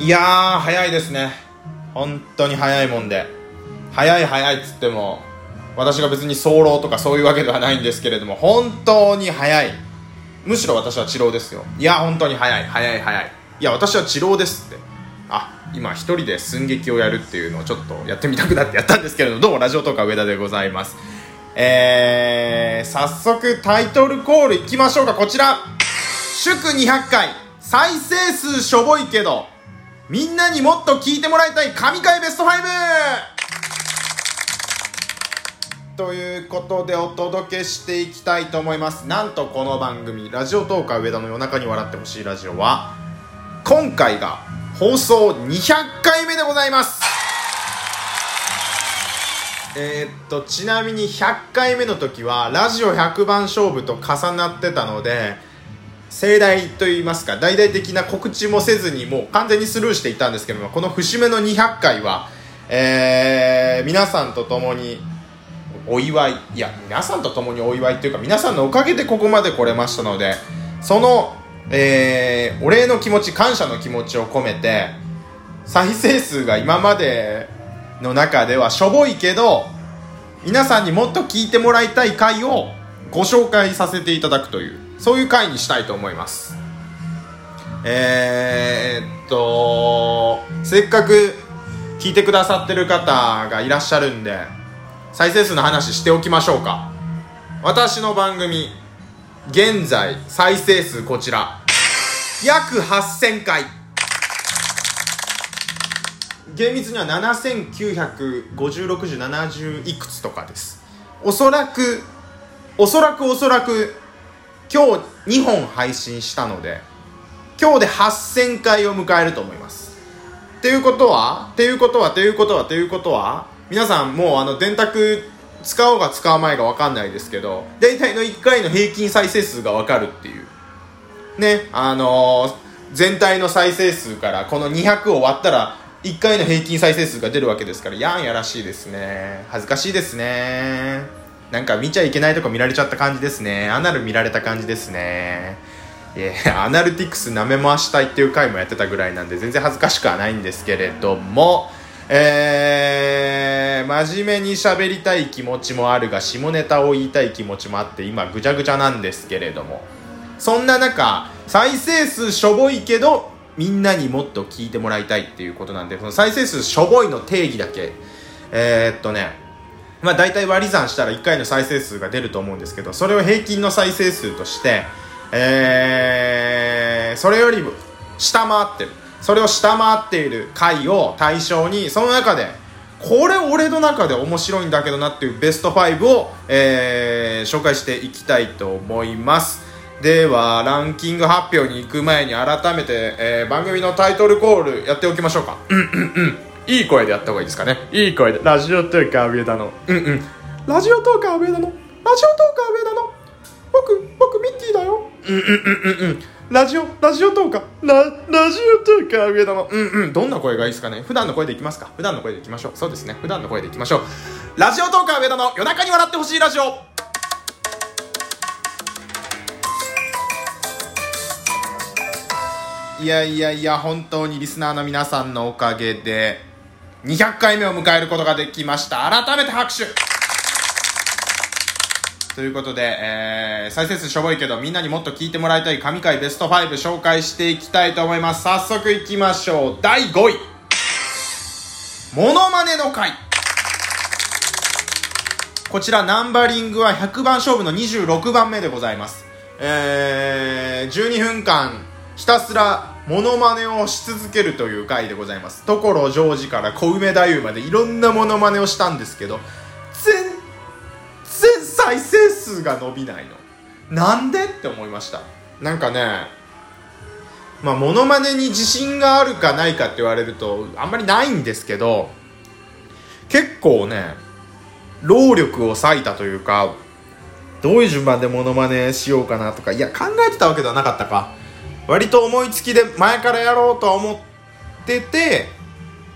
いやー早いですね。本当に早いもんで。早い早いっつっても私が別に早漏とかそういうわけではないんですけれども本当に早い。むしろ私は治療ですよ。いや本当に早い。早い早い。いや私は治療ですって。あ今一人で寸劇をやるっていうのをちょっとやってみたくなってやったんですけれどもどうもラジオとか上田でございます。えー、早速タイトルコールいきましょうか。こちら。祝200回。再生数しょぼいけど。みんなにもっと聞いてもらいたい神回ベスト 5! ということでお届けしていきたいと思いますなんとこの番組「ラジオトーカー上田の夜中に笑ってほしいラジオは」今回が放送200回目でございますえ、っとちなみに100回目の時はラジオ100番勝負と重なってたので盛大といいますか大々的な告知もせずにもう完全にスルーしていたんですけどもこの節目の200回は、えー、皆さんと共にお祝いいや皆さんと共にお祝いというか皆さんのおかげでここまで来れましたのでその、えー、お礼の気持ち感謝の気持ちを込めて再生数が今までの中ではしょぼいけど皆さんにもっと聞いてもらいたい回をご紹介させていただくという。そういう回にしたいと思います。えー、っとせっかく聞いてくださってる方がいらっしゃるんで再生数の話しておきましょうか。私の番組現在再生数こちら。約8000回。厳密には79506070いくつとかです。おそらくおそらくおそらく今日2本配信したので今日で8000回を迎えると思います。っていうことはっていうことはっていうことはっていうことは皆さんもうあの電卓使おうが使う前が分かんないですけど大体の1回の平均再生数が分かるっていう。ねあのー、全体の再生数からこの200を割ったら1回の平均再生数が出るわけですからやんやらしいですね。恥ずかしいですね。なんか見ちゃいけないとこ見られちゃった感じですね。アナル見られた感じですね。いやアナルティクス舐め回したいっていう回もやってたぐらいなんで全然恥ずかしくはないんですけれども。えー、真面目に喋りたい気持ちもあるが下ネタを言いたい気持ちもあって今ぐちゃぐちゃなんですけれども。そんな中再生数しょぼいけどみんなにもっと聞いてもらいたいっていうことなんでその再生数しょぼいの定義だけ。えー、っとねまあ大体割り算したら1回の再生数が出ると思うんですけどそれを平均の再生数としてえー、それよりも下回ってる。それを下回っている回を対象にその中でこれ俺の中で面白いんだけどなっていうベスト5を、えー、紹介していきたいと思います。ではランキング発表に行く前に改めて、えー、番組のタイトルコールやっておきましょうか。うんうんうん。いい声でやった方がいいですかね。いい声で。ラジオトーカー上田の。うんうん。ラジオトーカー上田の。ラジオトーカー上田の。僕僕ミッキーだよ。うんうんうんうんうん。ラジオラジオトーカーララジオトーカー上田の。うんうん。どんな声がいいですかね。普段の声でいきますか。普段の声でいきましょう。そうですね。普段の声でいきましょう。ラジオトーカー上田の。夜中に笑ってほしいラジオ。いやいやいや本当にリスナーの皆さんのおかげで200回目を迎えることができました。改めて拍手。ということで、えー、再生数しょぼいけどみんなにもっと聞いてもらいたい神回ベスト5紹介していきたいと思います。早速いきましょう。第5位。モノマネの回。こちらナンバリングは100番勝負の26番目でございます。えー、12分間ひたすらモノマネをし続けるという回でございます。所ジョージから小梅太夫までいろんなモノマネをしたんですけど全然再生数が伸びないの。なんでって思いました。なんかねまあモノマネに自信があるかないかって言われるとあんまりないんですけど結構ね労力を割いたというかどういう順番でモノマネしようかなとかいや考えてたわけではなかったか。割と思いつきで前からやろうとは思ってて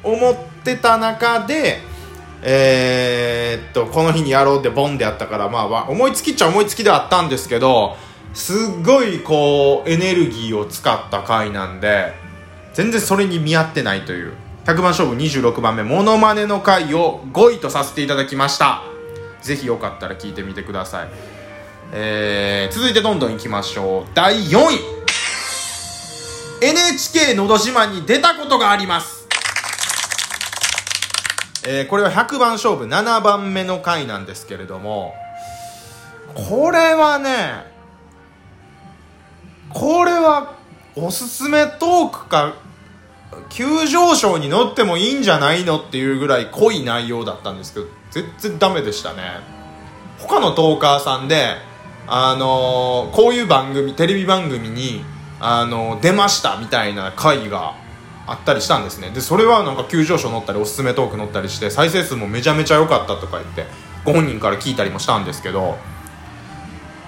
思ってた中でえー、っとこの日にやろうってボンでやったからまあ思いつきっちゃ思いつきではあったんですけどすっごいこうエネルギーを使った回なんで全然それに見合ってないという。100番勝負26番目モノマネの回を5位とさせていただきました。ぜひよかったら聞いてみてください、えー、続いてどんどんいきましょう。第4位。NHK のど自慢に出たことがあります。えー、これは100番勝負7番目の回なんですけれどもこれはねこれはおすすめトークか急上昇に乗ってもいいんじゃないのっていうぐらい濃い内容だったんですけど全然ダメでしたね。他のトーカーさんであのー、こういう番組テレビ番組に、あの、出ましたみたいな回があったりしたんですね。でそれはなんか急上昇乗ったりおすすめトーク乗ったりして再生数もめちゃめちゃ良かったとか言ってご本人から聞いたりもしたんですけど。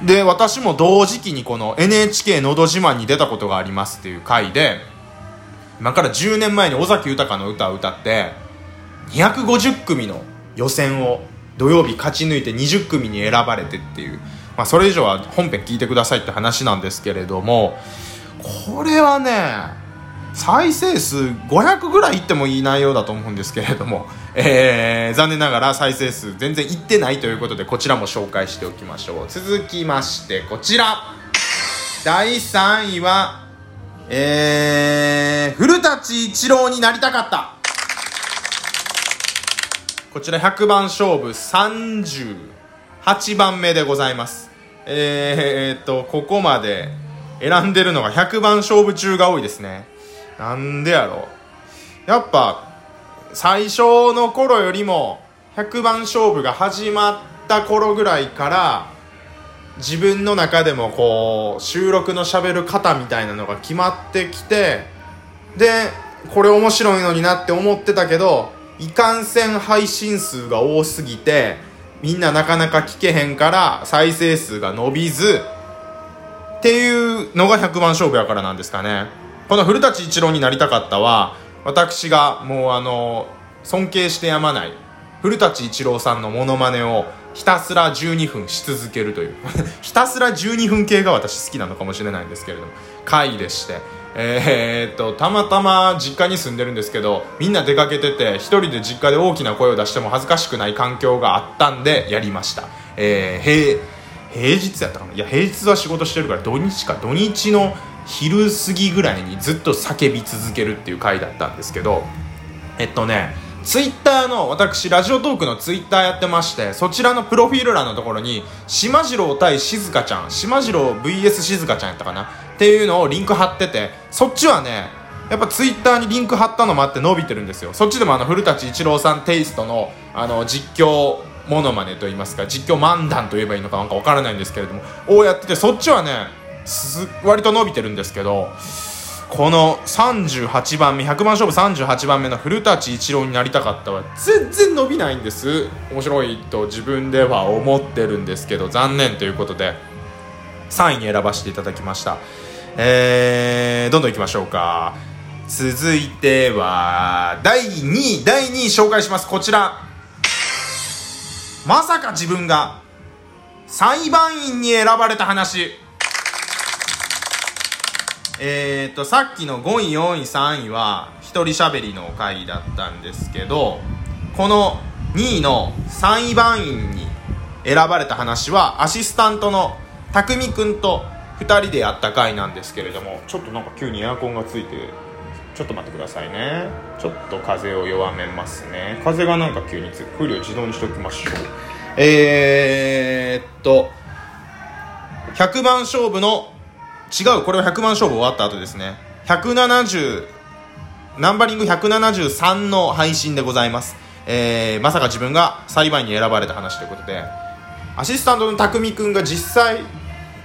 で私も同時期にこの NHK のど自慢に出たことがありますっていう回で今から10年前に尾崎豊の歌を歌って250組の予選を土曜日勝ち抜いて20組に選ばれてっていう、まあ、それ以上は本編聞いてくださいって話なんですけれどもこれはね再生数500ぐらいいってもいい内容だと思うんですけれども、えー、残念ながら再生数全然いってないということでこちらも紹介しておきましょう。続きましてこちら。第3位はえー、古舘一郎になりたかった。こちら100番勝負38番目でございます。えー、っとここまで選んでるのが100番勝負中が多いですね。なんでやろう。やっぱ最初の頃よりも100番勝負が始まった頃ぐらいから自分の中でもこう収録のしゃべる方みたいなのが決まってきてでこれ面白いのになって思ってたけどいかんせん配信数が多すぎてみんななかなか聞けへんから再生数が伸びずっていうのが100番勝負やからなんですかね。この古舘一郎になりたかったは私がもうあの尊敬してやまない古舘一郎さんのモノマネをひたすら12分し続けるという ひたすら12分系が私好きなのかもしれないんですけれども回でして。えー、っとたまたま実家に住んでるんですけどみんな出かけてて1人で実家で大きな声を出しても恥ずかしくない環境があったんでやりました、えー、平平日やったかな？いや平日は仕事してるから土日か。土日の昼過ぎぐらいにずっと叫び続けるっていう回だったんですけどえっとねツイッターの私ラジオトークのツイッターやってましてそちらのプロフィール欄のところに島次郎対静香ちゃん島次郎 VS 静香ちゃんやったかな？っていうのをリンク貼っててそっちはねやっぱツイッターにリンク貼ったのもあって伸びてるんですよ。そっちでもあの古舘一郎さんテイストのあの実況モノマネといいますか実況漫談と言えばいいのかなんか分からないんですけれどもをやっててそっちはね割と伸びてるんですけどこの38番目100番勝負38番目の古舘一郎になりたかったは全然伸びないんです。面白いと自分では思ってるんですけど残念ということで3位に選ばせていただきました。えー、どんどんいきましょうか。続いては第2位第2位紹介します。こちら。まさか自分が裁判員に選ばれた話。え、っとさっきの5位4位3位は一人喋りの回だったんですけどこの2位の3位番員に選ばれた話はアシスタントの匠君と2人でやった回なんですけれどもちょっとなんか急にエアコンがついてちょっと待ってくださいね。ちょっと風を弱めますね。風がなんか急につく風量自動にしておきましょう。えー、っと100番勝負の違うこれは100万勝負終わった後ですね。170ナンバリング173の配信でございます、えー、まさか自分が裁判員に選ばれた話ということで。アシスタントの匠君が実際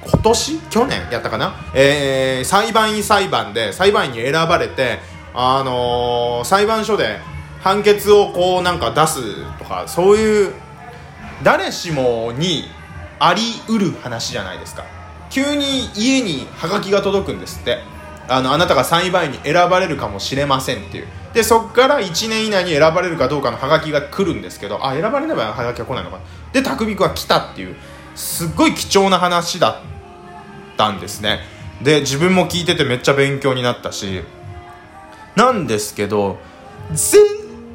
今年？去年やったかな、えー、裁判員裁判で裁判員に選ばれて、あのー、裁判所で判決をこうなんか出すとかそういう誰しもにありうる話じゃないですか。急に家にハガキが届くんですって。あのあなたが裁判員に選ばれるかもしれませんっていう。でそこから1年以内に選ばれるかどうかのハガキが来るんですけどあ選ばれればハガキは来ないのかで匠君は来たっていうすっごい貴重な話だったんですね。で自分も聞いててめっちゃ勉強になったしなんですけど全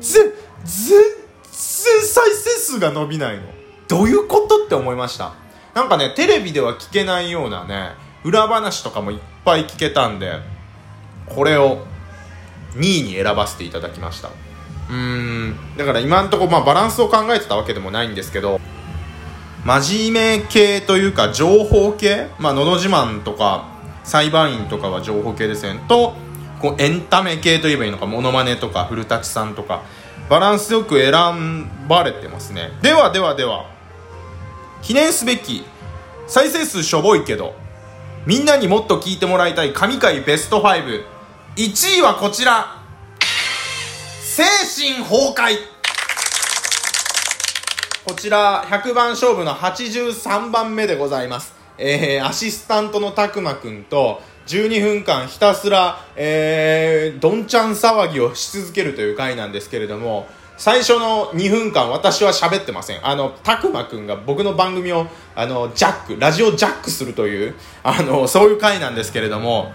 然全然再生数が伸びないの。どういうことって思いました。なんかねテレビでは聞けないようなね裏話とかもいっぱい聞けたんでこれを2位に選ばせていただきました。うーんだから今んとこまあバランスを考えてたわけでもないんですけど真面目系というか情報系？まあ「のど自慢」とか裁判員とかは情報系ですね。とこうエンタメ系といえばいいのかモノマネとか古舘さんとか。バランスよく選ばれてますね。ではではでは。記念すべき再生数しょぼいけどみんなにもっと聞いてもらいたい神回ベスト51位はこちら。精神崩壊。こちら100番勝負の83番目でございます。えー、アシスタントのたくまくんと12分間ひたすら、えー、どんちゃん騒ぎをし続けるという回なんですけれども最初の2分間私は喋ってません。あのたくまくんが僕の番組をあのジャックラジオジャックするというあのそういう回なんですけれども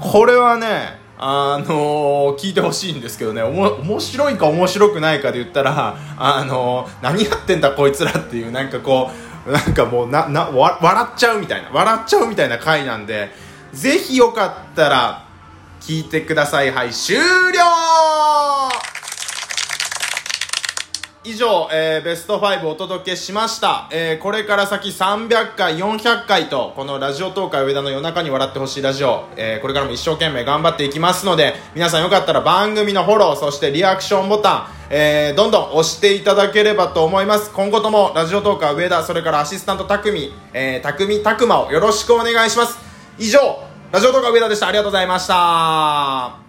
これはねあの、聞いてほしいんですけどねおも面白いか面白くないかで言ったら、あの、何やってんだこいつらっていうなんかこうなんかもうなな笑っちゃうみたいな笑っちゃうみたいな回なんでぜひよかったら聞いてください。はい終了以上、えー、ベスト5お届けしました、えー、これから先300回400回とこのラジオ東海上田の夜中に笑ってほしいラジオ、えー、これからも一生懸命頑張っていきますので皆さんよかったら番組のフォローそしてリアクションボタンえー、どんどん押していただければと思います。今後ともラジオトーカー上田それからアシスタント匠、えー、匠拓磨をよろしくお願いします以上ラジオトーカー上田でしたありがとうございました